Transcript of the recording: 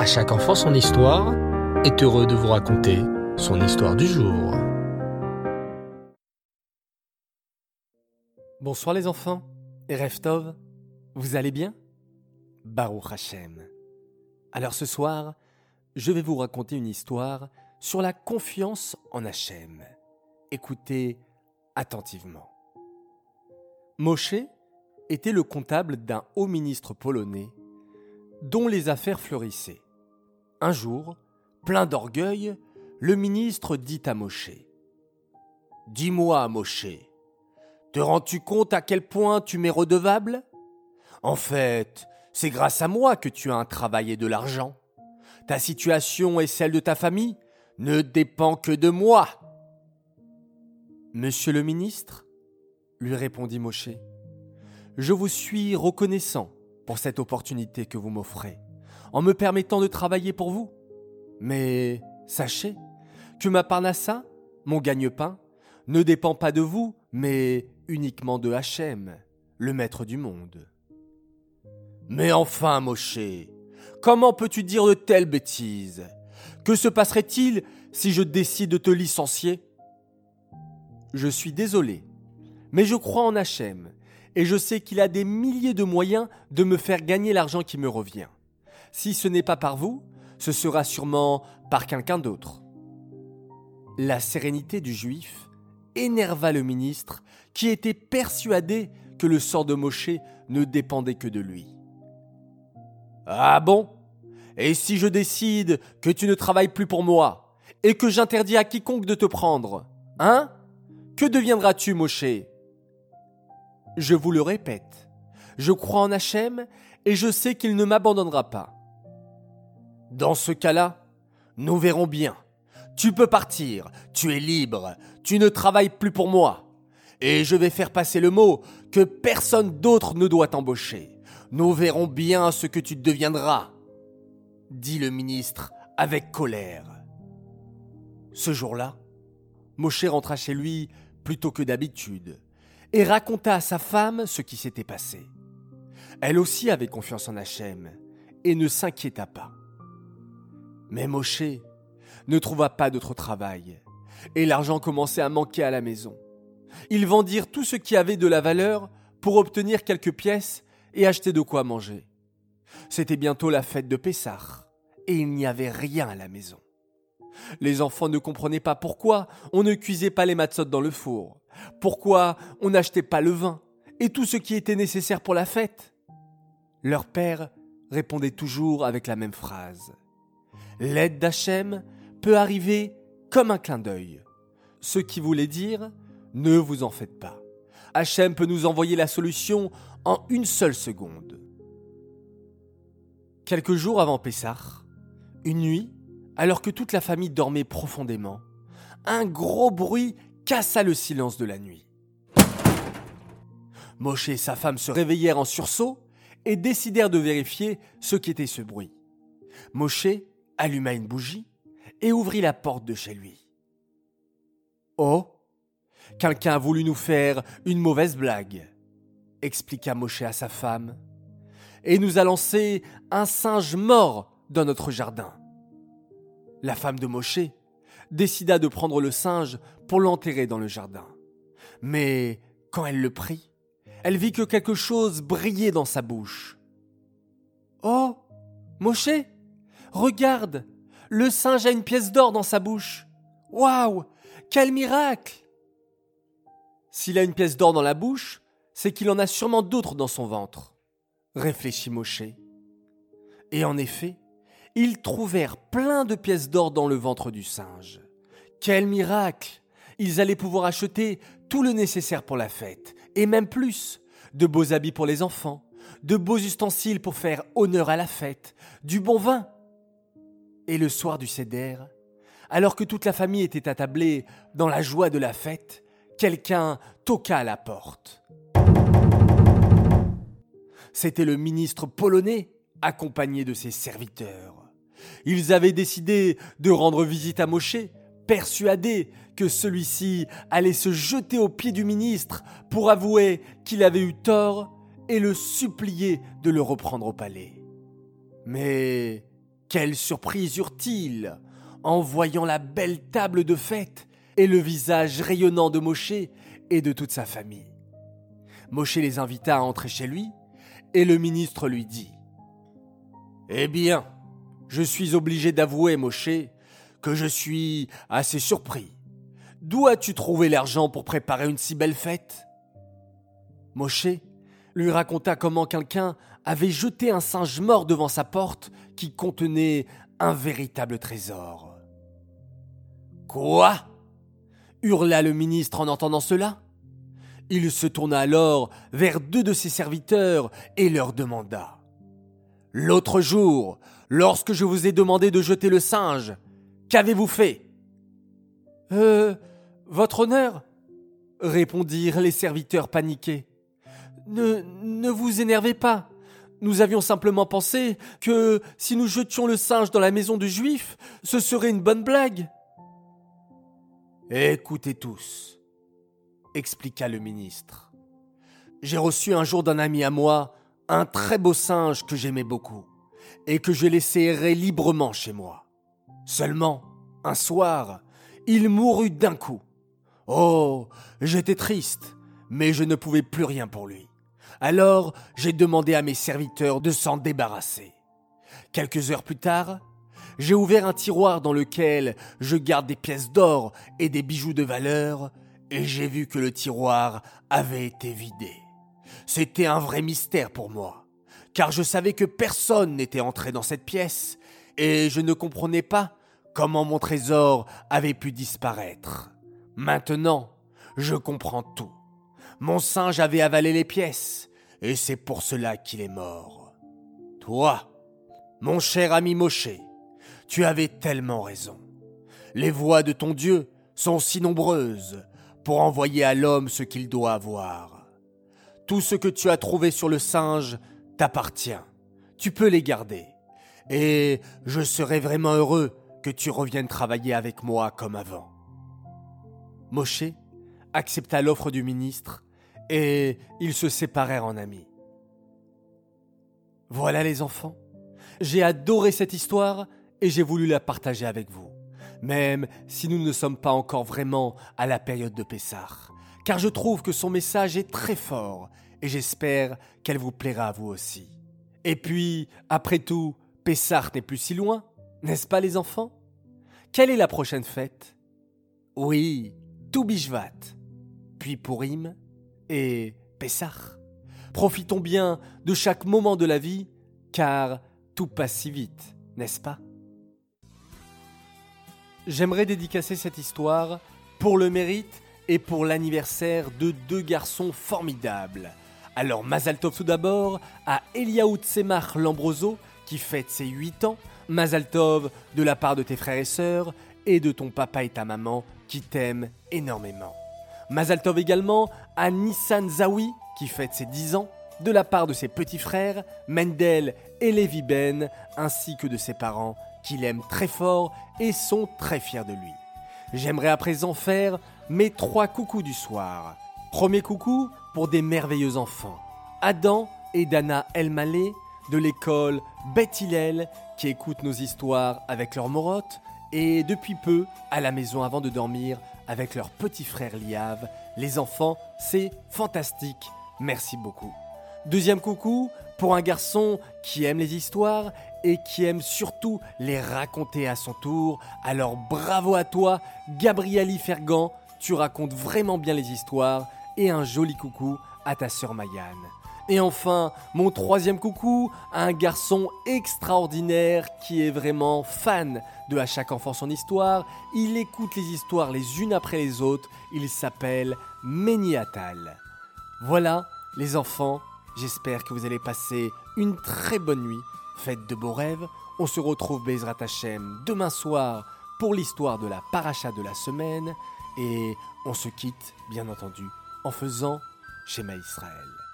À chaque enfant son histoire est heureux de vous raconter son histoire du jour. Bonsoir les enfants Reftov, vous allez bien? Baruch Hashem. Alors ce soir, je vais vous raconter une histoire sur la confiance en Hachem. Écoutez attentivement. Moshe était le comptable d'un haut ministre polonais dont les affaires fleurissaient. Un jour, plein d'orgueil, le ministre dit à Moshe Dis-moi, Moshe, te rends-tu compte à quel point tu m'es redevable? En fait, c'est grâce à moi que tu as un travail et de l'argent. Ta situation et celle de ta famille ne dépend que de moi. Monsieur le ministre, lui répondit Moshe, je vous suis reconnaissant pour cette opportunité que vous m'offrez, en me permettant de travailler pour vous. Mais sachez que ma parnassa, mon gagne-pain, ne dépend pas de vous, mais uniquement de Hachem, le maître du monde. Mais enfin, Moshe, comment peux-tu dire de telles bêtises? Que se passerait-il si je décide de te licencier? Je suis désolé, mais je crois en Hachem, et je sais qu'il a des milliers de moyens de me faire gagner l'argent qui me revient. Si ce n'est pas par vous, ce sera sûrement par quelqu'un d'autre. La sérénité du juif énerva le ministre qui était persuadé que le sort de Moshe ne dépendait que de lui. Ah bon? Et si je décide que tu ne travailles plus pour moi et que j'interdis à quiconque de te prendre Hein? Que deviendras-tu, Moshe? Je vous le répète, je crois en Hachem et je sais qu'il ne m'abandonnera pas. Dans ce cas-là, nous verrons bien. Tu peux partir, tu es libre, tu ne travailles plus pour moi. Et je vais faire passer le mot que personne d'autre ne doit t'embaucher. Nous verrons bien ce que tu deviendras, dit le ministre avec colère. Ce jour-là, Moshe rentra chez lui plutôt que d'habitude et raconta à sa femme ce qui s'était passé. Elle aussi avait confiance en Hachem et ne s'inquiéta pas. Mais Moshe ne trouva pas d'autre travail, et l'argent commençait à manquer à la maison. Ils vendirent tout ce qui avait de la valeur pour obtenir quelques pièces et acheter de quoi manger. C'était bientôt la fête de Pessah, et il n'y avait rien à la maison. Les enfants ne comprenaient pas pourquoi on ne cuisait pas les matzot dans le four, pourquoi on n'achetait pas le vin et tout ce qui était nécessaire pour la fête. Leur père répondait toujours avec la même phrase. L'aide d'Hachem peut arriver comme un clin d'œil. Ce qui voulait dire ne vous en faites pas. Hachem peut nous envoyer la solution en une seule seconde. Quelques jours avant Pessah, une nuit, alors que toute la famille dormait profondément, un gros bruit cassa le silence de la nuit. Moshe et sa femme se réveillèrent en sursaut et décidèrent de vérifier ce qu'était ce bruit. Moshe alluma une bougie et ouvrit la porte de chez lui. Oh Quelqu'un a voulu nous faire une mauvaise blague, expliqua Moshe à sa femme, et nous a lancé un singe mort dans notre jardin. La femme de Moshe décida de prendre le singe pour l'enterrer dans le jardin. Mais quand elle le prit, elle vit que quelque chose brillait dans sa bouche. Oh Moshe Regarde Le singe a une pièce d'or dans sa bouche Waouh Quel miracle S'il a une pièce d'or dans la bouche, c'est qu'il en a sûrement d'autres dans son ventre, réfléchit Moshe. Et en effet, ils trouvèrent plein de pièces d'or dans le ventre du singe. Quel miracle Ils allaient pouvoir acheter tout le nécessaire pour la fête, et même plus, de beaux habits pour les enfants, de beaux ustensiles pour faire honneur à la fête, du bon vin. Et le soir du Seder, alors que toute la famille était attablée dans la joie de la fête, quelqu'un toqua à la porte. C'était le ministre polonais accompagné de ses serviteurs. Ils avaient décidé de rendre visite à Moshe, persuadés que celui-ci allait se jeter aux pieds du ministre pour avouer qu'il avait eu tort et le supplier de le reprendre au palais. Mais quelle surprise eurent-ils en voyant la belle table de fête et le visage rayonnant de Moshe et de toute sa famille. Moshe les invita à entrer chez lui, et le ministre lui dit Eh bien, je suis obligé d'avouer, Moshe, que je suis assez surpris. D'où as-tu trouvé l'argent pour préparer une si belle fête? Moshe lui raconta comment quelqu'un avait jeté un singe mort devant sa porte qui contenait un véritable trésor. Quoi? hurla le ministre en entendant cela. Il se tourna alors vers deux de ses serviteurs et leur demanda L'autre jour, lorsque je vous ai demandé de jeter le singe, qu'avez-vous fait? Euh. Votre honneur répondirent les serviteurs paniqués. Ne, vous énervez pas. Nous avions simplement pensé que si nous jetions le singe dans la maison du juif, ce serait une bonne blague. Écoutez tous, expliqua le ministre. J'ai reçu un jour d'un ami à moi un très beau singe que j'aimais beaucoup et que je laissais errer librement chez moi. Seulement, un soir, il mourut d'un coup. Oh, j'étais triste, mais je ne pouvais plus rien pour lui. Alors, j'ai demandé à mes serviteurs de s'en débarrasser. Quelques heures plus tard, j'ai ouvert un tiroir dans lequel je garde des pièces d'or et des bijoux de valeur, et j'ai vu que le tiroir avait été vidé. C'était un vrai mystère pour moi, car je savais que personne n'était entré dans cette pièce, et je ne comprenais pas comment mon trésor avait pu disparaître. Maintenant, je comprends tout. Mon singe avait avalé les pièces, et c'est pour cela qu'il est mort. Toi, mon cher ami Moshe, tu avais tellement raison. Les voies de ton Dieu sont si nombreuses pour envoyer à l'homme ce qu'il doit avoir. Tout ce que tu as trouvé sur le singe t'appartient. Tu peux les garder. Et je serai vraiment heureux que tu reviennes travailler avec moi comme avant. Moshe accepta l'offre du ministre et ils se séparèrent en amis. Voilà les enfants, j'ai adoré cette histoire et j'ai voulu la partager avec vous, même si nous ne sommes pas encore vraiment à la période de Pessah, car je trouve que son message est très fort et j'espère qu'elle vous plaira à vous aussi. Et puis, après tout, Pessah n'est plus si loin, n'est-ce pas les enfants? Quelle est la prochaine fête? Oui, Toubishvat, puis Purim et Pessah. Profitons bien de chaque moment de la vie, car tout passe si vite, n'est-ce pas? J'aimerais dédicacer cette histoire pour le mérite et pour l'anniversaire de deux garçons formidables. Alors Mazaltov tout d'abord à Eliaout Semach Lambroso qui fête ses 8 ans, Mazaltov de la part de tes frères et sœurs et de ton papa et ta maman qui t'aiment énormément. Mazaltov également à Nissan Zawi qui fête ses 10 ans, de la part de ses petits frères Mendel et Levi Ben, ainsi que de ses parents qui l'aiment très fort et sont très fiers de lui. J'aimerais à présent faire mes trois coucous du soir. Premier coucou pour des merveilleux enfants. Adam et Dana Elmaleh de l'école Beth Hillel qui écoutent nos histoires avec leur morotte et depuis peu à la maison avant de dormir avec leur petit frère Liav. Les enfants, c'est fantastique. Merci beaucoup. Deuxième coucou pour un garçon qui aime les histoires et qui aime surtout les raconter à son tour. Alors bravo à toi, Gabrieli Fergan, tu racontes vraiment bien les histoires et un joli coucou à ta sœur Mayan. Et enfin, mon troisième coucou un garçon extraordinaire qui est vraiment fan de À chaque enfant son histoire. Il écoute les histoires les unes après les autres. Il s'appelle Méniatal. Voilà, les enfants, j'espère que vous allez passer une très bonne nuit. Faites de beaux rêves. On se retrouve Bezrat Hashem demain soir pour l'histoire de la paracha de la semaine. Et on se quitte, bien entendu, en faisant Schéma Israël.